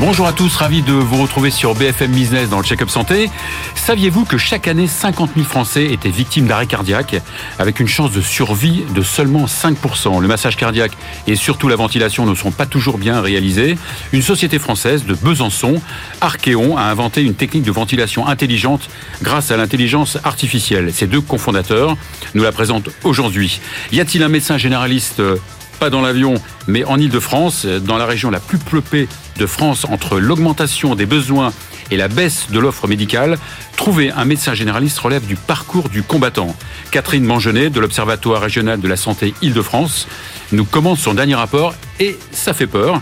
Bonjour à tous, ravi de vous retrouver sur BFM Business dans le Check-up Santé. Saviez-vous que chaque année, 50 000 Français étaient victimes d'arrêt cardiaque avec une chance de survie de seulement 5% Le massage cardiaque et surtout la ventilation ne sont pas toujours bien réalisés. Une société française de Besançon, Archeon, a inventé une technique de ventilation intelligente grâce à l'intelligence artificielle. Ces deux cofondateurs nous la présentent aujourd'hui. Y a-t-il un médecin généraliste pas dans l'avion, mais en Ile-de-France, dans la région la plus peuplée de France, entre l'augmentation des besoins et la baisse de l'offre médicale, trouver un médecin généraliste relève du parcours du combattant. Catherine Mangenet, de l'Observatoire régional de la santé Île-de-France, nous commente son dernier rapport et ça fait peur.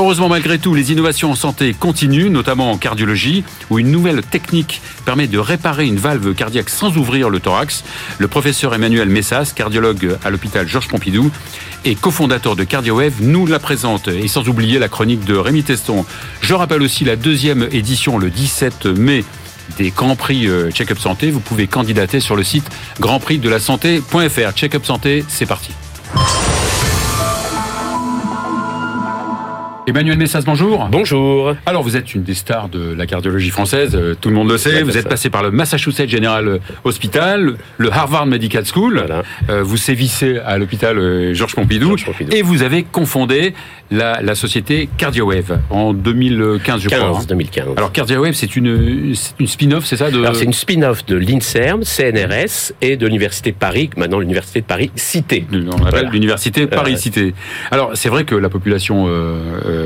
Heureusement, malgré tout, les innovations en santé continuent, notamment en cardiologie, où une nouvelle technique permet de réparer une valve cardiaque sans ouvrir le thorax. Le professeur Emmanuel Messas, cardiologue à l'hôpital Georges Pompidou et cofondateur de CardioWave, nous la présente. Et sans oublier la chronique de Rémi Teston. Je rappelle aussi la deuxième édition le 17 mai des Grands Prix euh, Check-up Santé. Vous pouvez candidater sur le site grandprixdelasanté.fr. Check-up Santé, c'est parti. Emmanuel Messas, bonjour. Bonjour. Alors, vous êtes une des stars de la cardiologie française, euh, tout le monde le sait. vous êtes passé par le Massachusetts General Hospital, le Harvard Medical School. Euh, vous sévissez à l'hôpital euh, Georges Pompidou, Et vous avez confondé la, société CardioWave en 2015, je 15, crois. 2015. Hein. Alors, CardioWave, c'est une, une spin-off, c'est ça Alors, c'est une spin-off de l'INSERM, CNRS et de l'Université de Paris, maintenant l'Université de Paris Cité. On appelle l'Université Paris Cité. Alors, c'est vrai que la population euh,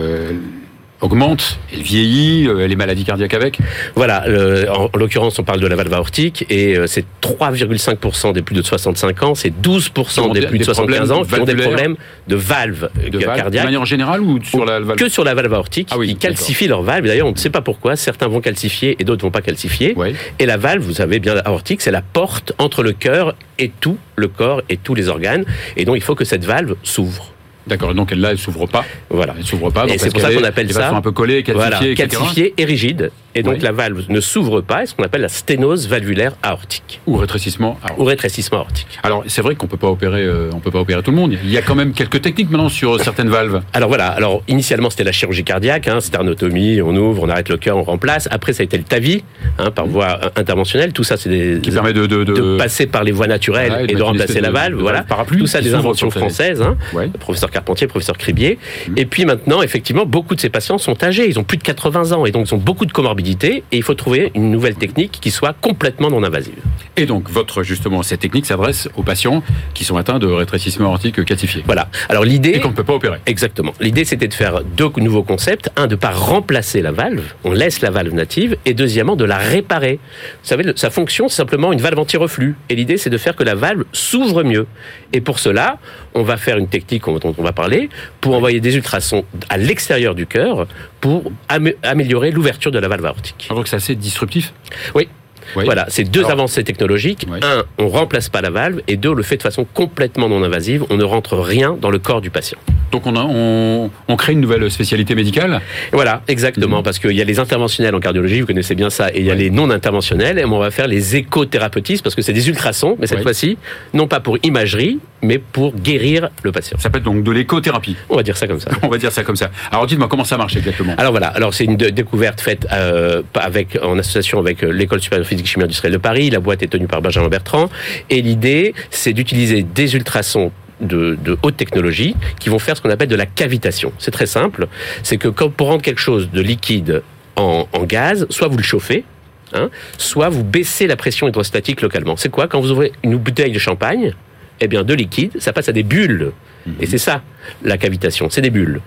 augmente, elle vieillit, euh, elle est maladie cardiaque avec Voilà, en, l'occurrence, on parle de la valve aortique et euh, c'est 3,5% des plus de 65 ans, c'est 12% des plus de 75 ans qui ont des problèmes de valve cardiaque. De manière générale ou sur la valve Que sur la valve aortique, ah ils calcifient leur valve. D'ailleurs, on ne sait pas pourquoi, certains vont calcifier et d'autres vont pas calcifier. Et la valve, vous savez bien, aortique, c'est la porte entre le cœur et tout le corps et tous les organes. Et donc, il faut que cette valve s'ouvre. D'accord, donc là, elle s'ouvre pas. Voilà. Elle s'ouvre pas. Et c'est pour ça qu'on appelle ça. un peu collée, calcifiée, voilà, calcifiée et rigide. Et donc la valve ne s'ouvre pas, et ce qu'on appelle la sténose valvulaire aortique. Ou rétrécissement aortique. Ou rétrécissement aortique. Alors c'est vrai qu'on peut pas opérer, euh, on peut pas opérer tout le monde. Il y a quand même quelques techniques maintenant sur certaines valves. Alors voilà. Alors initialement c'était la chirurgie cardiaque, hein, sternotomie, on ouvre, on arrête le cœur, on remplace. Après ça a été le TAVI, hein, par voie interventionnelle. Tout ça c'est des qui permet de, de, de, passer par les voies naturelles et de, remplacer la valve. voilà. Tout ça des inventions françaises. Hein. Professeur Carpentier, professeur Cribier. Mmh. Et puis maintenant effectivement beaucoup de ces patients sont âgés, ils ont plus de 80 ans et donc ils ont beaucoup de comorbidités et il faut trouver une nouvelle technique qui soit complètement non invasive. Et donc, votre, justement, cette technique s'adresse aux patients qui sont atteints de rétrécissement aortique calcifié. Voilà. Alors, l'idée. Et qu'on ne peut pas opérer. Exactement. L'idée, c'était de faire deux nouveaux concepts. Un, de ne pas remplacer la valve. On laisse la valve native. Et deuxièmement, de la réparer. Vous savez, sa fonction, c'est simplement une valve anti-reflux. Et l'idée, c'est de faire que la valve s'ouvre mieux. Et pour cela, on va faire une technique dont on va parler pour envoyer des ultrasons à l'extérieur du cœur pour améliorer l'ouverture de la valve aortique. Que c'est assez disruptif Oui, voilà, c'est deux avancées technologiques. Un, on remplace pas la valve, et deux, le fait de façon complètement non invasive, on ne rentre rien dans le corps du patient. Donc on, a, on, crée une nouvelle spécialité médicale? Voilà, exactement, mhm. parce qu'il y a les interventionnels en cardiologie, vous connaissez bien ça, et il y a les non interventionnels, et on va faire les écothérapeutiques, parce que c'est des ultrasons, mais cette fois-ci, non pas pour imagerie, mais pour guérir le patient. Ça peut être donc de l'écothérapie. On va dire ça comme ça. on va dire ça comme ça. Alors dites-moi comment ça marche exactement? Alors voilà, alors c'est une découverte faite euh, avec, en association avec euh, l'école supérieure physique chimie industrielle de Paris. La boîte est tenue par Benjamin Bertrand. Et l'idée, c'est d'utiliser des ultrasons de, haute technologie qui vont faire ce qu'on appelle de la cavitation. C'est très simple. C'est que quand, pour rendre quelque chose de liquide en, gaz, soit vous le chauffez, hein, soit vous baissez la pression hydrostatique localement. C'est quoi? Quand vous ouvrez une bouteille de champagne, eh bien, de liquide, ça passe à des bulles. Et c'est ça, la cavitation, c'est des bulles.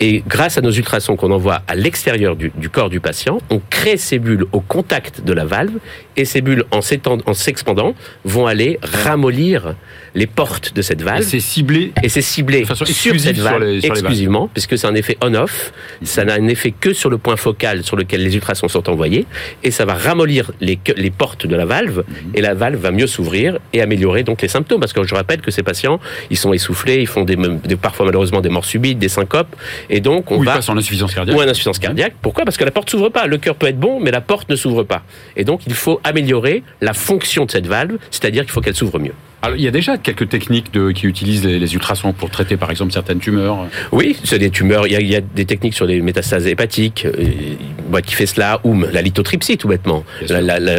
Et grâce à nos ultrasons qu'on envoie à l'extérieur du, corps du patient, on crée ces bulles au contact de la valve, et ces bulles, en s'expandant, vont aller ramollir les portes de cette valve. Et c'est ciblé. Et c'est ciblé sur cette valve exclusivement, puisque c'est un effet on-off. Ça n'a un effet que sur le point focal sur lequel les ultrasons sont envoyés, et ça va ramollir les, les portes de la valve, mhm. et la valve va mieux s'ouvrir et améliorer donc les symptômes. Parce que je rappelle que ces patients, ils sont essoufflés, ils font des, parfois malheureusement des morts subites, des syncopes, et donc on va en insuffisance cardiaque. Ou en insuffisance cardiaque. Pourquoi? Parce que la porte s'ouvre pas. Le cœur peut être bon, mais la porte ne s'ouvre pas. Et donc il faut améliorer la fonction de cette valve, c'est-à-dire qu'il faut qu'elle s'ouvre mieux. Alors, il y a déjà quelques techniques de, qui utilisent les, les, ultrasons pour traiter, par exemple, certaines tumeurs. Oui, c'est des tumeurs. Il y, a, il y, a, des techniques sur les métastases hépatiques euh, qui fait cela, ou la lithotripsie, tout bêtement,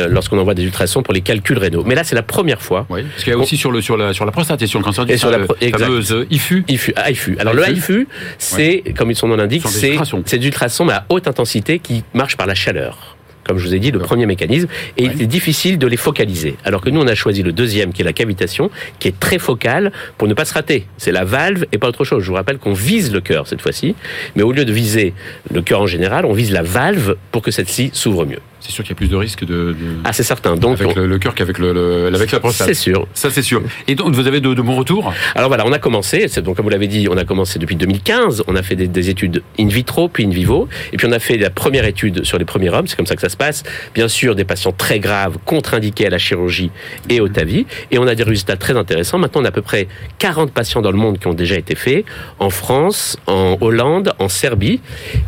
lorsqu'on envoie des ultrasons pour les calculs rénaux. Mais là, c'est la première fois. Oui, parce qu'il y a aussi sur, le, sur, la, sur la prostate et sur le cancer du sein, la fameuse IFU. IFU, ah, IFU. Alors, le IFU, c'est, ouais. comme son nom l'indique, c'est des ultrasons à haute intensité qui marchent par la chaleur comme je vous ai dit, le premier mécanisme, et ouais. il est difficile de les focaliser. Alors que nous, on a choisi le deuxième, qui est la cavitation, qui est très focale pour ne pas se rater. C'est la valve et pas autre chose. Je vous rappelle qu'on vise le cœur cette fois-ci, mais au lieu de viser le cœur en général, on vise la valve pour que celle-ci s'ouvre mieux. C'est sûr qu'il y a plus de risques de, de... Ah, c'est certain. Donc, avec on... le, le, cœur qu'avec le, le, avec la prostate. C'est sûr. Ça, c'est sûr. Et donc, vous avez de, de bons retours? Alors voilà, on a commencé. Donc, comme vous l'avez dit, on a commencé depuis 2015. On a fait des, des, études in vitro, puis in vivo. Et puis, on a fait la première étude sur les premiers hommes. C'est comme ça que ça se passe. Bien sûr, des patients très graves, contre-indiqués à la chirurgie et au TAVI. Et on a des résultats très intéressants. Maintenant, on a à peu près 40 patients dans le monde qui ont déjà été faits. En France, en Hollande, en Serbie.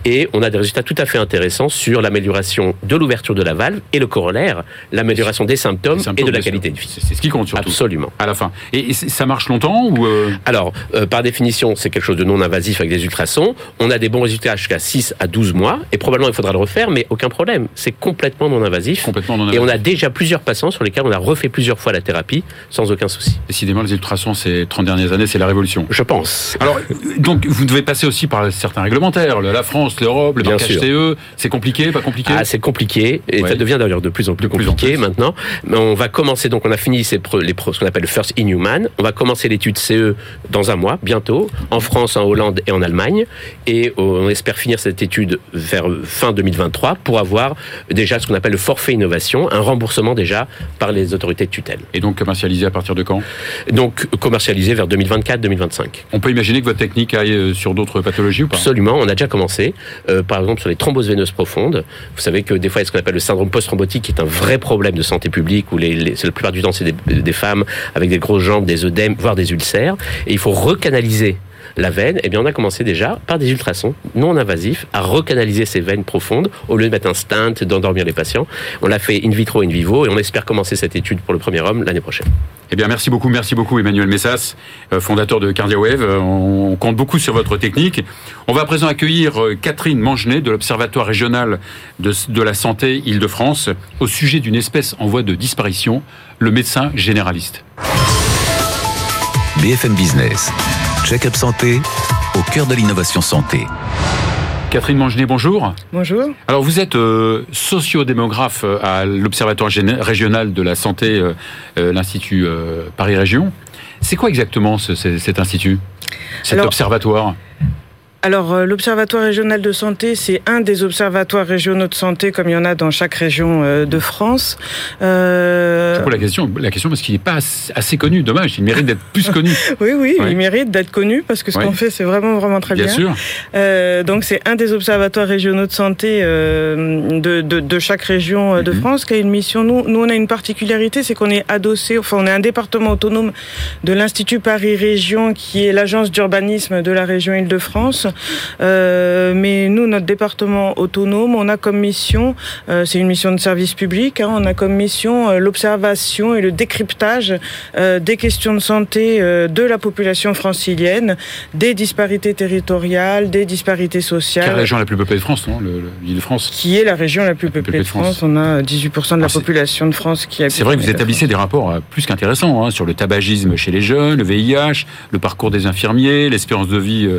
Et on a des résultats tout à fait intéressants sur l'amélioration de l'ouverture de la valve et le corollaire, l'amélioration des symptômes, symptômes, et de la qualité de vie. C'est ce qui compte surtout. Absolument. À la fin. Et, ça marche longtemps ou euh... Alors, euh, par définition, c'est quelque chose de non invasif avec des ultrasons. On a des bons résultats jusqu'à 6 à 12 mois et probablement il faudra le refaire, mais aucun problème. C'est complètement non invasif. Complètement non invasif. Et on a déjà plusieurs patients sur lesquels on a refait plusieurs fois la thérapie sans aucun souci. Décidément, les ultrasons ces 30 dernières années, c'est la révolution. Je pense. Alors, donc, vous devez passer aussi par certains réglementaires, la France, l'Europe, le Bien HCE. C'est compliqué, pas compliqué? Ah, c'est compliqué. Et ouais. ça devient d'ailleurs de plus en plus compliqué plus en plus. maintenant. Mais on va commencer, donc on a fini ces les, ce qu'on appelle le First in Human. On va commencer l'étude CE dans un mois, bientôt, en France, en Hollande et en Allemagne. Et on espère finir cette étude vers fin 2023 pour avoir déjà ce qu'on appelle le forfait innovation, un remboursement déjà par les autorités de tutelle. Et donc commercialisé à partir de quand? Donc commercialisé vers 2024-2025. On peut imaginer que votre technique aille euh, sur d'autres pathologies ou pas? Absolument, on a déjà commencé. Euh, par exemple sur les thromboses veineuses profondes. Vous savez que des fois il y a ce qu'on appelle le syndrome post-thrombotique qui est un vrai problème de santé publique où les, les, la plupart du temps c'est des, des, femmes avec des grosses jambes, des œdèmes, voire des ulcères. Et il faut recanaliser la veine, eh bien on a commencé déjà par des ultrasons non invasifs à recanaliser ces veines profondes au lieu de mettre un stent, d'endormir les patients. On l'a fait in vitro, in vivo et on espère commencer cette étude pour le premier homme l'année prochaine. Eh bien, merci beaucoup, merci beaucoup Emmanuel Messas, euh, fondateur de CardioWave. On compte beaucoup sur votre technique. On va à présent accueillir euh, Catherine Mangenet de l'Observatoire régional de, de la santé Île-de-France au sujet d'une espèce en voie de disparition, le médecin généraliste. BFM Business, check-up santé au cœur de l'innovation santé. Catherine Mangenet, bonjour. Bonjour. Alors vous êtes euh, sociodémographe à l'Observatoire régional de la santé, euh, euh, l'Institut Paris Région. C'est quoi exactement ce, cet institut? Cet Alors, observatoire? Alors, euh, l'Observatoire régional de santé, c'est un des observatoires régionaux de santé, comme il y en a dans chaque région euh, de France. Euh... C'est la question, la question parce qu'il n'est pas assez connu. Dommage, il mérite d'être plus connu. oui, oui, ouais. il mérite d'être connu parce que ce ouais. qu'on fait, c'est vraiment, vraiment très bien. Bien sûr. Euh, donc, c'est un des observatoires régionaux de santé euh, de, de, de, chaque région de mm -hmm. France qui a une mission. Nous, nous, on a une particularité, c'est qu'on est adossé, enfin, on est un département autonome de l'Institut Paris Région, qui est l'agence d'urbanisme de la région Île-de-France. Euh, mais nous, notre département autonome, on a comme mission, euh, c'est une mission de service public, hein, on a comme mission euh, l'observation et le décryptage des questions de santé de la population francilienne, des disparités territoriales, des disparités sociales. Quelle région la plus peuplée de France, non l'île de France Qui est la région la plus peuplée, de, France. On a 18% de la population de France qui habite. C'est vrai que vous établissez des rapports plus qu'intéressants hein, sur le tabagisme chez les jeunes, le VIH, le parcours des infirmiers, l'espérance de vie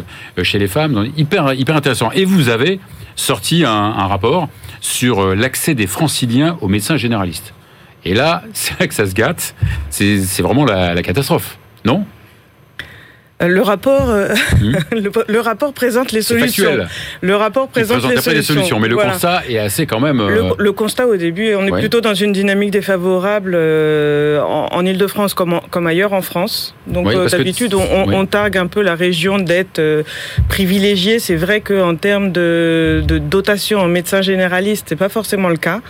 chez les femmes hyper, hyper intéressant. Et vous avez sorti un, rapport sur euh, l'accès des franciliens aux médecins généralistes. Et là, c'est là que ça se gâte. C'est vraiment la catastrophe, non? Le rapport, euh, mmh. le, le, rapport présente les solutions. Le rapport présente, présente les, solutions. les, solutions. Mais le constat est assez quand même. Euh... Le, le, constat au début, on est ouais. plutôt dans une dynamique défavorable euh, en, en Ile-de-France comme, comme, ailleurs en France. Donc d'habitude, on, on, targue un peu la région d'être euh, privilégiée. C'est vrai qu'en termes de, de, dotation en médecins généralistes, c'est pas forcément le cas.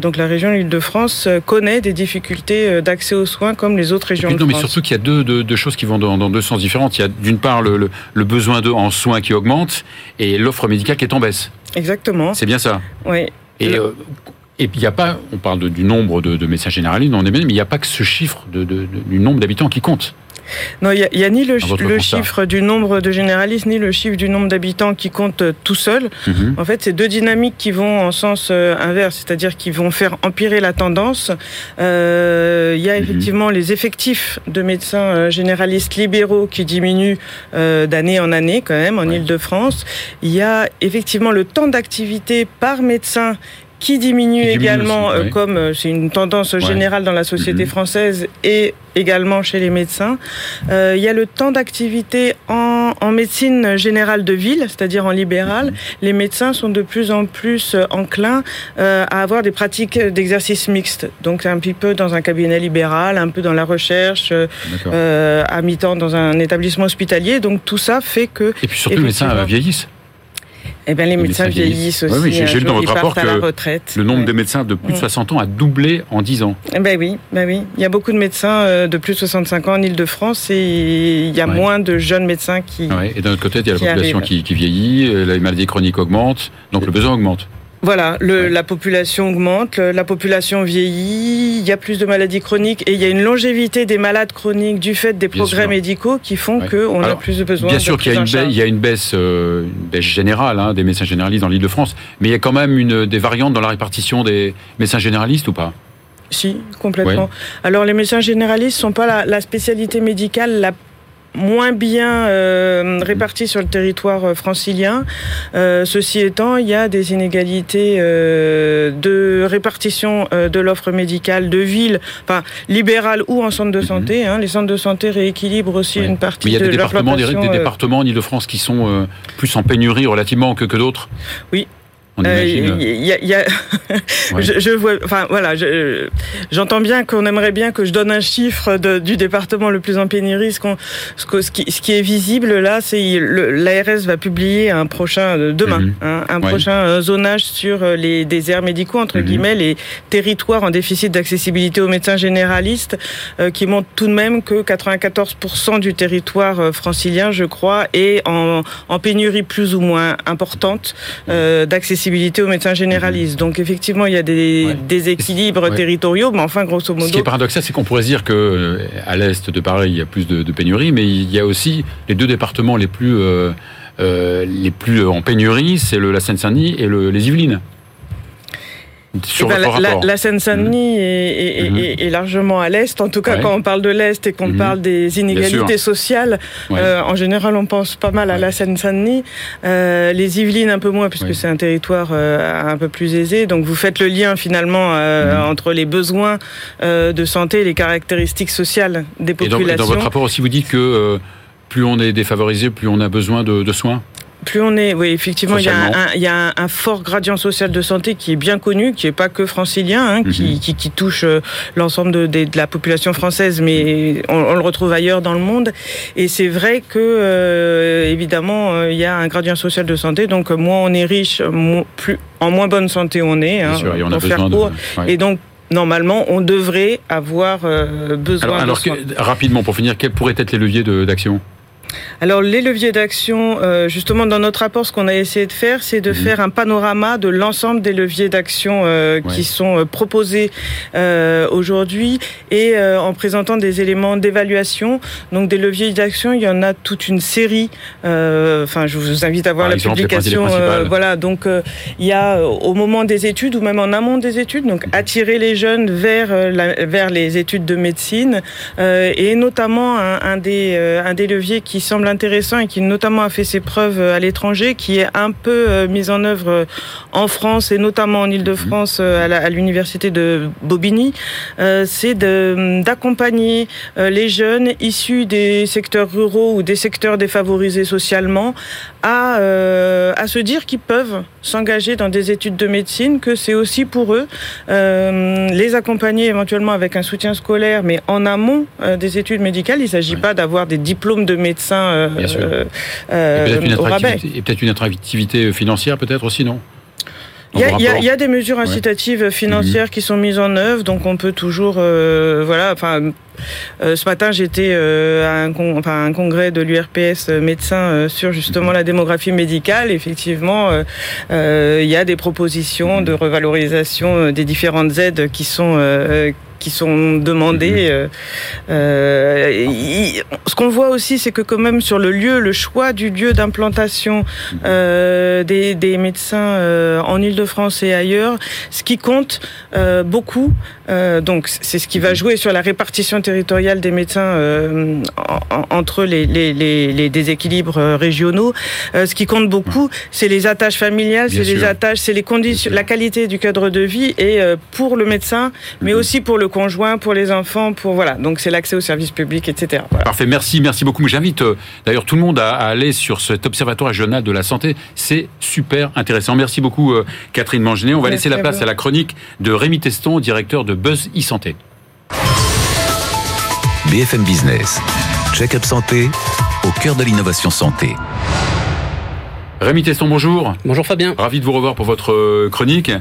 Donc la région Île-de-France connaît des difficultés d'accès aux soins comme les autres régions. Puis, de non, France. mais surtout qu'il y a deux, deux, deux, choses qui vont dans, dans deux sens différents différentes. Il y a d'une part le, le, le besoin de, en soins qui augmente et l'offre médicale qui est en baisse. Exactement. C'est bien ça. Oui. Et euh, Et puis il n'y a pas, on parle du nombre de, médecins généralistes, on est mais il n'y a pas que ce chiffre du nombre d'habitants qui compte. Non, il n'y a, ni le, chiffre du nombre de généralistes, ni le chiffre du nombre d'habitants qui compte euh, tout seul. Mhm. En fait, c'est deux dynamiques qui vont en sens euh, inverse, c'est-à-dire qui vont faire empirer la tendance. Euh, il y a mhm. effectivement les effectifs de médecins généralistes libéraux qui diminuent d'année en année quand même en Ile-de-France. Il y a effectivement le temps d'activité par médecin qui diminue, également, euh, comme euh, c'est une tendance générale dans la société mhm. française et également chez les médecins. Euh, il y a le temps d'activité en, en, médecine générale de ville, c'est-à-dire en libéral. Mhm. Les médecins sont de plus en plus enclins à avoir des pratiques d'exercice mixte. Donc un petit peu dans un cabinet libéral, un peu dans la recherche, à mi-temps dans un établissement hospitalier. Donc tout ça fait que... Et puis surtout les médecins vieillissent. Eh bien, les, médecins, vieillissent, aussi. Oui, j'ai lu dans votre rapport que le nombre de médecins de plus de 60 ans a doublé en 10 ans. Eh ben oui, ben oui. Il y a beaucoup de médecins euh, de plus de 65 ans en Ile-de-France et il y a moins de jeunes médecins qui. Et d'un autre côté, il y a la population qui, qui, vieillit, euh, les maladies chroniques augmentent, donc le besoin augmente. Voilà, le, la population augmente, la population vieillit, il y a plus de maladies chroniques et il y a une longévité des malades chroniques du fait des progrès médicaux qui font qu'on a plus de besoins. Bien sûr qu'il y, y, a une baisse, euh, une baisse générale hein, des médecins généralistes dans l'Île-de-France, mais il y a quand même une, des variantes dans la répartition des médecins généralistes ou pas? Si, complètement. Alors les médecins généralistes sont pas la, la spécialité médicale la moins bien euh, répartis sur le territoire euh, francilien. Euh, ceci étant, il y a des inégalités euh, de répartition de l'offre médicale de ville, enfin libérale ou en centre de mhm. santé. Hein. Les centres de santé rééquilibrent aussi une partie Mais il y a des départements, des, des, départements en Ile-de-France qui sont plus en pénurie relativement que, que d'autres. Oui, euh, y a, y a je, je, vois, enfin voilà, j'entends bien qu'on aimerait bien que je donne un chiffre de, du département le plus en pénurie. Ce, ce, ce, qui, ce qui est visible là, c'est l'ARS va publier un prochain euh, demain, mhm. hein, un prochain euh, zonage sur les déserts médicaux entre mhm. guillemets, les territoires en déficit d'accessibilité aux médecins généralistes, qui montrent tout de même que 94% du territoire francilien, je crois, est en, en pénurie plus ou moins importante euh, d'accessibilité aux médecins généralistes. Donc effectivement, il y a des déséquilibres territoriaux, mais enfin, grosso modo... Ce qui est paradoxal, c'est qu'on pourrait dire que euh, à l'est de Paris, il y a plus de, pénurie, mais il y a aussi les deux départements les plus, euh, euh, les plus en pénurie, c'est la Seine-Saint-Denis et les Yvelines. Eh ben, la, Seine-Saint-Denis mhm. Mhm. est, largement à l'est. En tout cas, quand on parle de l'est et qu'on mhm. parle des inégalités sociales, euh, en général, on pense pas mal à la Seine-Saint-Denis. Euh, les Yvelines un peu moins, puisque c'est un territoire euh, un peu plus aisé. Donc, vous faites le lien finalement entre les besoins de santé et les caractéristiques sociales des populations. Et dans, votre rapport aussi, vous dites que plus on est défavorisé, plus on a besoin de soins? Plus on est, oui, effectivement, il y, a un, il y a un, fort gradient social de santé qui est bien connu, qui est pas que francilien, hein, qui, mhm. qui, qui, touche euh, l'ensemble de, de, la population française, mais on, on, le retrouve ailleurs dans le monde. Et c'est vrai que, euh, évidemment, euh, il y a un gradient social de santé. Donc, moins on est riche, plus en moins bonne santé on est. Hein, sûr, et on a besoin de... Et donc, normalement, on devrait avoir besoin alors, alors rapidement, pour finir, quels pourraient être les leviers d'action? Alors les leviers d'action, euh, justement dans notre rapport, ce qu'on a essayé de faire, c'est de mhm. faire un panorama de l'ensemble des leviers d'action euh, qui sont euh, proposés aujourd'hui et en présentant des éléments d'évaluation. Donc des leviers d'action, il y en a toute une série. Enfin, je vous invite à voir la publication. voilà, donc il y a au moment des études ou même en amont des études, donc attirer les jeunes vers vers les études de médecine et notamment un, un des un des leviers qui semble intéressant et qui notamment a fait ses preuves euh, à l'étranger, qui est un peu euh, mise en œuvre euh, en France et notamment en Ile-de-France à l'université de Bobigny, c'est d'accompagner les jeunes issus des secteurs ruraux ou des secteurs défavorisés socialement à, à se dire qu'ils peuvent s'engager dans des études de médecine, que c'est aussi pour eux les accompagner éventuellement avec un soutien scolaire, mais en amont des études médicales. Il ne s'agit pas d'avoir des diplômes de médecin euh, euh, et peut-être une, une, attractivité financière peut-être aussi, non? Il y, a, des mesures incitatives financières mhm. qui sont mises en œuvre, donc on peut toujours, euh, voilà, enfin. Euh, ce matin, j'étais euh, à un, enfin, un, congrès de l'URPS médecins sur justement la démographie médicale. Effectivement, il y a des propositions de revalorisation des différentes aides qui sont qui sont demandés. Mhm. Euh, euh, ce qu'on voit aussi, c'est que quand même sur le lieu, le choix du lieu d'implantation mhm. euh, des, des, médecins euh, en Ile-de-France et ailleurs, ce qui compte euh, beaucoup, euh, donc c'est ce qui va mhm. jouer sur la répartition territoriale des médecins en, entre les, les, les, les, déséquilibres régionaux. ce qui compte beaucoup, c'est les attaches familiales, c'est les attaches, c'est les conditions, la qualité du cadre de vie et pour le médecin, mais aussi pour le conjoint, pour les enfants, pour voilà. Donc c'est l'accès aux services publics, etc. Parfait, merci, merci beaucoup. J'invite euh, d'ailleurs tout le monde à, aller sur cet observatoire régional de la santé. C'est super intéressant. Merci beaucoup euh, Catherine Mangenet. On va laisser la place à, la chronique de Rémi Teston, directeur de Buzz e-santé. BFM Business, check-up santé au cœur de l'innovation santé. Rémi Teston, bonjour. Bonjour Fabien. Ravi de vous revoir pour votre euh, chronique.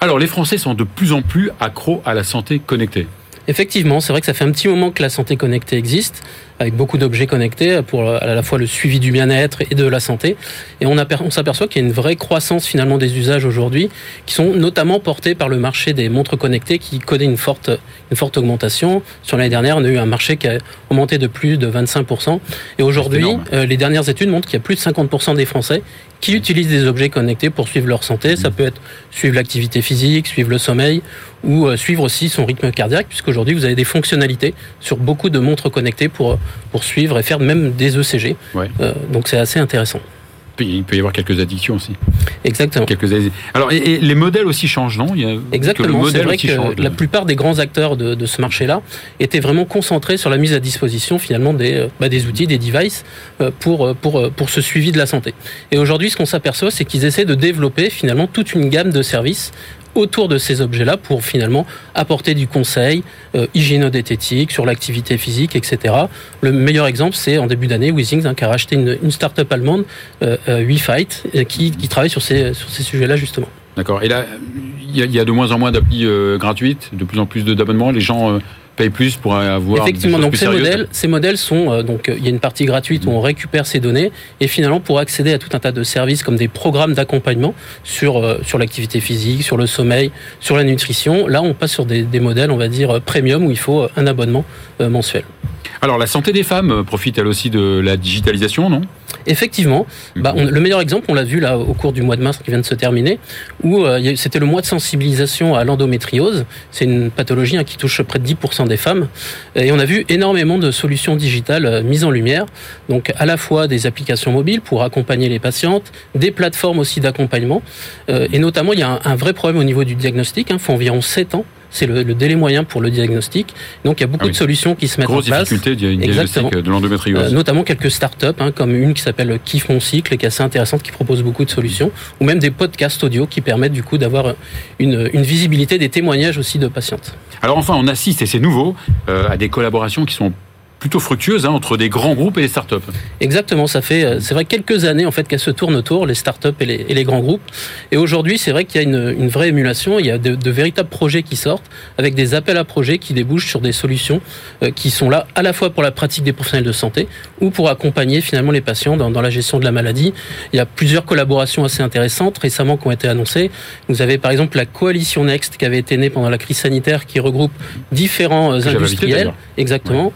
Alors, les Français sont de plus en plus accros à la santé connectée. Effectivement, c'est vrai que ça fait un petit moment que la santé connectée existe avec beaucoup d'objets connectés pour à la fois le suivi du bien-être et de la santé. Et on, on s'aperçoit qu'il y a une vraie croissance finalement des usages aujourd'hui, qui sont notamment portés par le marché des montres connectées, qui connaît une forte, une forte augmentation. Sur l'année dernière, on a eu un marché qui a augmenté de plus de 25%. Et aujourd'hui, euh, les dernières études montrent qu'il y a plus de 50% des Français qui utilisent des objets connectés pour suivre leur santé. Ça peut être suivre l'activité physique, suivre le sommeil ou euh, suivre aussi son rythme cardiaque, puisqu'aujourd'hui vous avez des fonctionnalités sur beaucoup de montres connectées pour, pour suivre et faire même des ECG. Euh, donc c'est assez intéressant. Il peut y avoir quelques addictions aussi. Exactement. Quelques... Alors, et, les modèles aussi changent, non? Exactement. C'est vrai que la plupart des grands acteurs de, de ce marché-là étaient vraiment concentrés sur la mise à disposition finalement des, euh, bah, des outils, des devices pour, pour, pour ce suivi de la santé. Et aujourd'hui, ce qu'on s'aperçoit, c'est qu'ils essaient de développer finalement toute une gamme de services autour de ces objets-là pour finalement apporter du conseil euh, hygiéno-diététique sur l'activité physique, etc. Le meilleur exemple, c'est en début d'année, Weezings hein, qui a racheté une, une start-up allemande, euh, euh WeFight, euh, qui, travaille sur ces, sur ces sujets-là justement. D'accord. Et là, il y, a de moins en moins d'applis gratuites, de plus en plus d'abonnements. Les gens paye plus pour avoir effectivement donc ces modèles ces modèles sont euh, donc euh, il y a une partie gratuite où on récupère ces données et finalement pour accéder à tout un tas de services comme des programmes d'accompagnement sur euh, sur l'activité physique sur le sommeil sur la nutrition là on passe sur des, des modèles on va dire premium où il faut un abonnement mensuel. Alors la santé des femmes profite elle aussi de la digitalisation non? Effectivement, bah, le meilleur exemple, on l'a vu là au cours du mois de mars qui vient de se terminer, où euh, c'était le mois de sensibilisation à l'endométriose. C'est une pathologie hein, qui touche près de 10% des femmes, et on a vu énormément de solutions digitales euh, mises en lumière. Donc à la fois des applications mobiles pour accompagner les patientes, des plateformes aussi d'accompagnement, euh, et notamment il y a un, vrai problème au niveau du diagnostic. Il hein, faut environ 7 ans c'est le, délai moyen pour le diagnostic. Donc il y a beaucoup ah de solutions qui se mettent en place. difficulté diagnostic de l'endométriose. Euh, notamment quelques startups, hein, comme une qui s'appelle Kiff Mon Cycle qui est assez intéressante, qui propose beaucoup de solutions, ou même des podcasts audio qui permettent du coup d'avoir une, visibilité des témoignages aussi de patientes. Alors enfin, on assiste, et c'est nouveau, euh, à des collaborations qui sont plutôt fructueuse hein, entre des grands groupes et les startups. Exactement, ça fait euh, c'est vrai quelques années en fait qu'elles se tournent autour les startups et les, et les grands groupes. Et aujourd'hui, c'est vrai qu'il y a une, une, vraie émulation. Il y a de, de, véritables projets qui sortent avec des appels à projets qui débouchent sur des solutions euh, qui sont là à la fois pour la pratique des professionnels de santé ou pour accompagner finalement les patients dans, dans, la gestion de la maladie. Il y a plusieurs collaborations assez intéressantes récemment qui ont été annoncées. Vous avez par exemple la coalition Next qui avait été née pendant la crise sanitaire qui regroupe différents euh, industriels, exactement,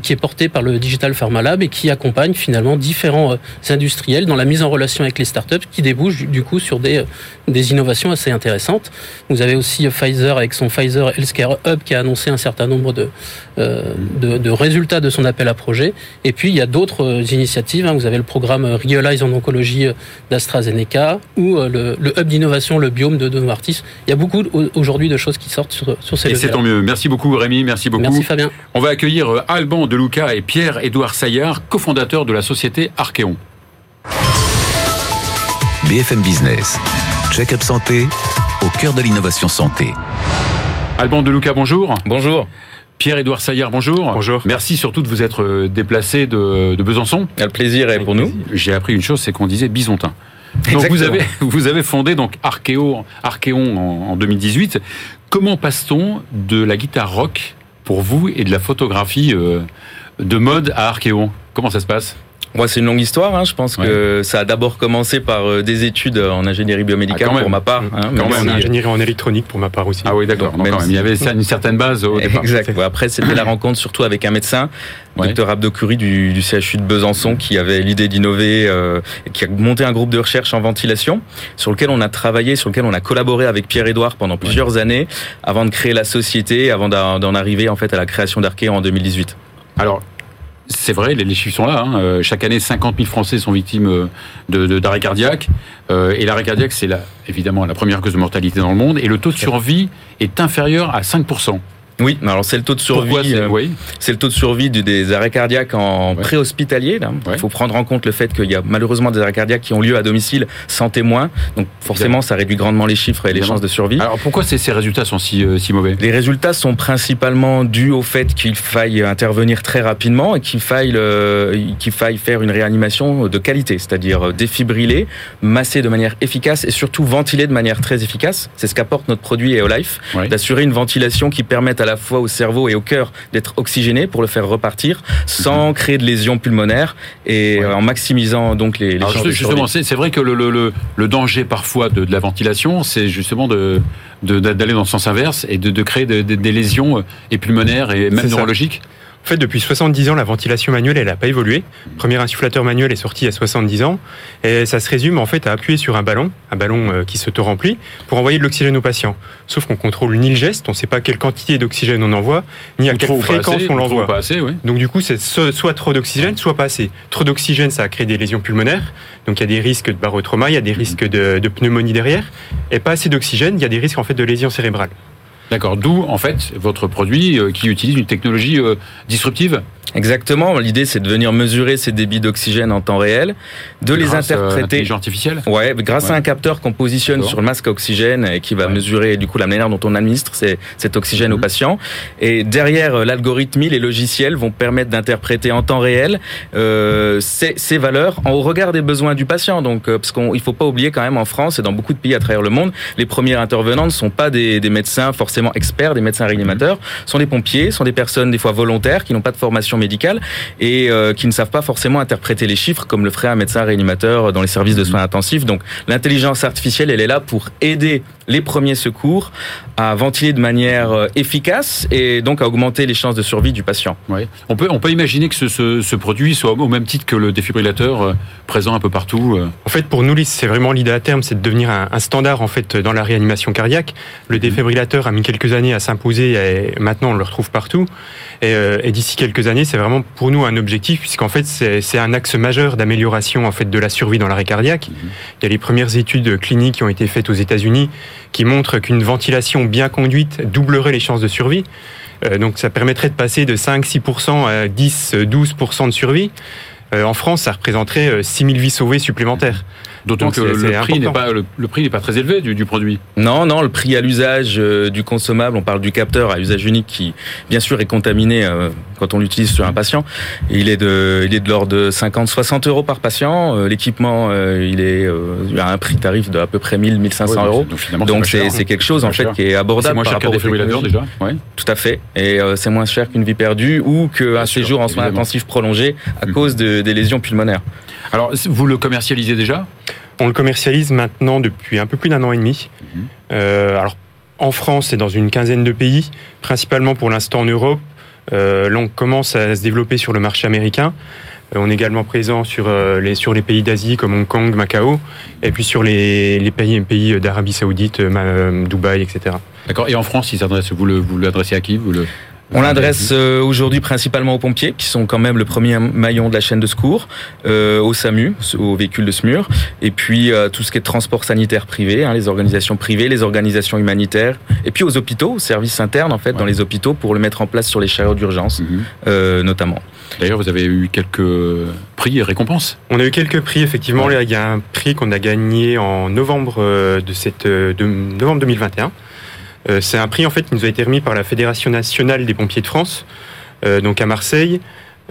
qui est porté par le Digital Pharma Lab et qui accompagne finalement différents euh, industriels dans la mise en relation avec les startups qui débouchent du coup sur des, euh, des innovations assez intéressantes. Vous avez aussi euh, Pfizer avec son Pfizer Healthcare Hub qui a annoncé un certain nombre de, de, de, résultats de son appel à projet. Et puis il y a d'autres initiatives. Hein. Vous avez le programme Realize en oncologie d'AstraZeneca ou le, le hub d'innovation, le biome de Novartis. Il y a beaucoup aujourd'hui de choses qui sortent sur, sur ces Et c'est tant mieux. Merci beaucoup Rémi, merci beaucoup. Merci Fabien. On va accueillir Alban de Luca et Pierre-Édouard Saillard, cofondateurs de la société Archeon. BFM Business, check-up santé, au cœur de l'innovation santé. Alban de Luca, bonjour. Bonjour. Pierre-Édouard Saillard, bonjour. Bonjour. Merci surtout de vous être euh, déplacé de, Besançon. Le plaisir est pour nous. J'ai appris une chose, c'est qu'on disait bisontin. Donc vous avez, vous avez fondé donc Archéo, Archéon en, en 2018. Comment passe-t-on de la guitare rock pour vous et de la photographie euh, de mode à Archéon. Comment ça se passe? Moi, c'est une longue histoire. Hein. Je pense que ça a d'abord commencé par euh, des études en ingénierie biomédicale Ah, pour même. ma part. hein, Quand même si- ingénierie en électronique pour ma part aussi. Ah oui, d'accord. Si- Il y avait une certaine base au départ. Exact. Après, c'était la rencontre surtout avec un médecin, Ouais. docteur Abdo Curie du, du CHU de Besançon, qui avait l'idée d'innover, euh, et qui a monté un groupe de recherche en ventilation, sur lequel on a travaillé, sur lequel on a collaboré avec Pierre-Édouard pendant plusieurs années, avant de créer la société, avant d'en arriver en fait à la création d'Archéon en 2018. Alors, c'est vrai, les, chiffres sont là. hein. Euh, Chaque année, 50 000 Français sont victimes euh, de de- d'arrêt cardiaque. Euh, et l'arrêt cardiaque, c'est la, évidemment la première cause de mortalité dans le monde. Et le taux de survie est inférieur à 5 Oui, alors c'est le taux de survie. C'est- euh, oui. C'est le taux de survie du- des arrêts cardiaques en Ouais. préhospitalier. Il Ouais. faut prendre en compte le fait qu'il y a malheureusement des arrêts cardiaques qui ont lieu à domicile sans témoin. Donc forcément, ça réduit grandement les chiffres et les chances de survie. Alors pourquoi ces, ces résultats sont si, euh, si mauvais? Les résultats sont principalement dus au fait qu'il faille intervenir très rapidement et qu'il faille, le- qu'il faille faire une réanimation de qualité, c'est-à-dire défibriller, masser de manière efficace et surtout ventiler de manière très efficace. C'est ce qu'apporte notre produit EOLife, Ouais. d'assurer une ventilation qui permette à la fois au cerveau et au cœur d'être oxygéné pour le faire repartir sans créer de lésions pulmonaires et Ouais. euh, en maximisant donc les, les Alors, chances de justement, survie. c'est vrai que le, le, le, le danger parfois de, de la ventilation, c'est justement de d'aller dans le sens inverse et de, de créer de- de- des lésions euh, et pulmonaires et même ça. En fait, depuis 70 ans, la ventilation manuelle, elle n'a pas évolué. Le premier insufflateur manuel est sorti il y a 70 ans. Et ça se résume en fait à appuyer sur un ballon, un ballon euh, qui s'auto-remplit, pour envoyer de l'oxygène au patient. Sauf qu'on contrôle ni le geste, on ne sait pas quelle quantité d'oxygène on envoie, ni à quelle fréquence assez, on l'envoie. Oui. Donc du coup, c'est so- soit trop d'oxygène, soit pas assez. Trop d'oxygène, ça a créé des lésions pulmonaires. Donc il y a des risques de barotrauma, il y a des risques de, de pneumonie derrière. Et pas assez d'oxygène, il y a des risques en fait de lésions cérébrales. D'accord. D'où en fait votre produit euh, qui utilise une technologie euh, disruptive. Exactement. L'idée, c'est de venir mesurer ces débits d'oxygène en temps réel, de les grâce à interpréter. l'intelligence artificielle. Ouais, grâce Ouais. à un capteur qu'on positionne sur le masque à oxygène et qui va Ouais. mesurer du coup la manière dont on administre ces- cet oxygène au Mhm. patient. Et derrière euh, l'algorithme, les logiciels vont permettre d'interpréter en temps réel euh, ces, ces valeurs en- au regard des besoins du patient. Donc, euh, parce qu'il faut pas oublier quand même en France et dans beaucoup de pays à travers le monde, les premiers intervenants ne sont pas des, des médecins forcément experts, des médecins réanimateurs, sont des pompiers, sont des personnes des fois volontaires qui n'ont pas de formation médicale et euh, qui ne savent pas forcément interpréter les chiffres comme le ferait un médecin réanimateur dans les services de soins intensifs. Donc l'intelligence artificielle, elle est là pour aider les premiers secours à ventiler de manière euh, efficace et donc à augmenter les chances de survie du patient. On peut on peut imaginer que ce, ce, ce produit soit au même titre que le défibrillateur euh, présent un peu partout. euh. En fait, pour nous, c'est vraiment l'idée à terme, c'est de devenir un, un standard en fait dans la réanimation cardiaque. Le défibrillateur a mis quelques années à s'imposer et maintenant on le retrouve partout. Et, euh, et d'ici quelques années, c'est vraiment pour nous un objectif puisqu'en fait c'est c'est un axe majeur d'amélioration en fait de la survie dans l'arrêt cardiaque. Il y a les premières études cliniques qui ont été faites aux États-Unis qui montrent qu'une ventilation bien conduite doublerait les chances de survie. Euh, donc ça permettrait de passer de 5-6% à 10-12% de survie. Euh, en France, ça représenterait euh, 6000 vies sauvées supplémentaires. D'autant que c'est- le c'est prix pas le, le prix n'est pas très élevé du, du produit. Non, non, le prix à l'usage euh, du consommable, on parle du capteur à usage unique qui, bien sûr, est contaminé euh, quand on l'utilise sur un patient. Il est de, il est de l'ordre de 50-60 euros par patient. Euh, L'équipement, euh, il est euh, à un prix tarif de à peu près 1000-1500 Ouais, euros. Donc c'est c'est quelque chose C'est en fait cher. qui est C'est abordable moins par cher qu'un défibrillateur déjà. Ouais. Tout à fait. Et euh, c'est moins cher qu'une vie perdue ou qu'un séjour en soins intensifs prolongés à Mhm. cause de- des lésions pulmonaires. Alors vous le commercialisez déjà? On le commercialise maintenant depuis un peu plus d'un an et demi. Mhm. Euh, alors, en France et dans une quinzaine de pays, principalement pour l'instant en Europe. Euh, là, on commence à se développer sur le marché américain. Euh, on est également présent sur, euh, les, sur les pays d'Asie comme Hong Kong, Macao, et puis sur les, les pays, pays d'Arabie Saoudite, Dubaï, etc. D'accord. Et en France, il s'adresse. Vous le vous l'adressez à qui Vous le On l'adresse euh, aujourd'hui principalement aux pompiers, qui sont quand même le premier maillon de la chaîne de secours, euh, aux SAMU, aux véhicules de SMUR, et puis euh, tout ce qui est transport sanitaire privé, hein, les organisations privées, les organisations humanitaires, et puis aux hôpitaux, aux services internes en fait, dans les hôpitaux, pour le mettre en place sur les chariots d'urgence, Mhm. euh, notamment. D'ailleurs, vous avez eu quelques prix et récompenses. On a eu quelques prix, effectivement. Ouais. Il y a un prix qu'on a gagné en novembre, euh, de cette, euh, de novembre 2021. Euh, C'est un prix en fait qui nous a été remis par la Fédération nationale des pompiers de France, euh, donc à Marseille.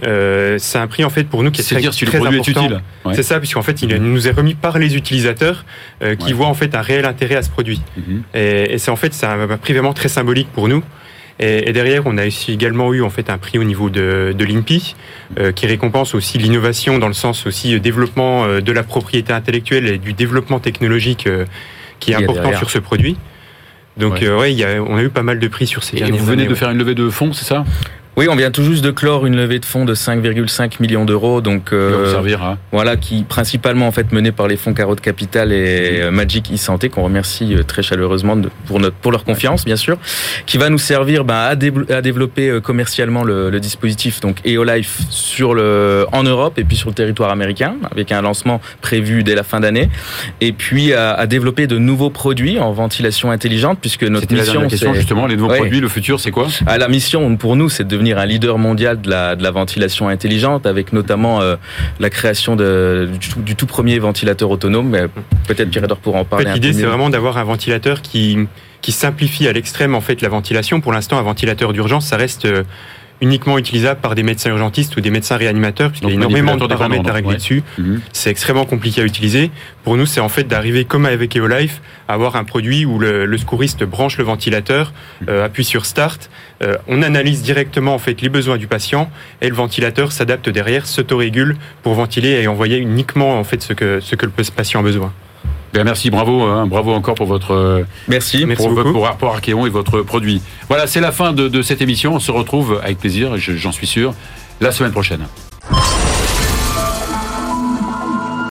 Euh, c'est un prix en fait pour nous qui est, très, dire si le très produit est important. utile. Ouais. C'est ça, puisqu'en fait, il nous est remis par les utilisateurs euh, qui Ouais. voient en fait un réel intérêt à ce produit. Mhm. Et, et c'est en fait c'est un, un prix vraiment très symbolique pour nous. Et, et derrière, on a aussi également eu en fait un prix au niveau de, de l'INPI euh, qui récompense aussi l'innovation dans le sens aussi développement de la propriété intellectuelle et du développement technologique qui est Qui est important derrière. sur ce produit. Donc Ouais. euh, ouais, il y a, on a eu pas mal de prix sur ces Et dernières vous venez années, de ouais. faire une levée de fonds, c'est ça? Oui, on vient tout juste de clore une levée de fonds de 5,5 millions d'euros, donc euh, vous servir à... voilà, qui principalement en fait menée par les fonds Carotte Capital et euh, Magic e-santé qu'on remercie euh, très chaleureusement de- pour notre pour leur confiance bien sûr, qui va nous servir ben, à, dé- à développer euh, commercialement le, le dispositif donc EOLife sur le en Europe et puis sur le territoire américain avec un lancement prévu dès la fin d'année et puis à, à développer de nouveaux produits en ventilation intelligente puisque notre la mission dernière question, justement. Les nouveaux Ouais. produits, le futur, c'est quoi? Ah, la mission pour nous, c'est de devenir un leader mondial de la, de la ventilation intelligente, avec notamment euh, la création de, du, tout, du tout premier ventilateur autonome. Mais Peut-être Pierre pourra en En parler. fait, l'idée, c'est vraiment d'avoir un ventilateur qui, qui simplifie à l'extrême en fait la ventilation. Pour l'instant, un ventilateur d'urgence, ça reste euh, uniquement utilisable par des médecins urgentistes ou des médecins réanimateurs, puisqu'il y a énormément de paramètres à régler ouais. dessus. Mhm. C'est extrêmement compliqué à utiliser. Pour nous, c'est en fait d'arriver comme avec EOLife, à avoir un produit où le, le secouriste branche le ventilateur, euh, appuie sur Start, euh, on analyse directement en fait les besoins du patient et le ventilateur s'adapte derrière, s'autorégule pour ventiler et envoyer uniquement en fait ce que ce que le patient a besoin. Bien, merci, bravo, hein, bravo encore pour votre euh, Merci. Merci pour, pour Archeon et votre produit. Voilà, c'est la fin de, de cette émission. On se retrouve avec plaisir, je- j'en suis sûr, la semaine prochaine.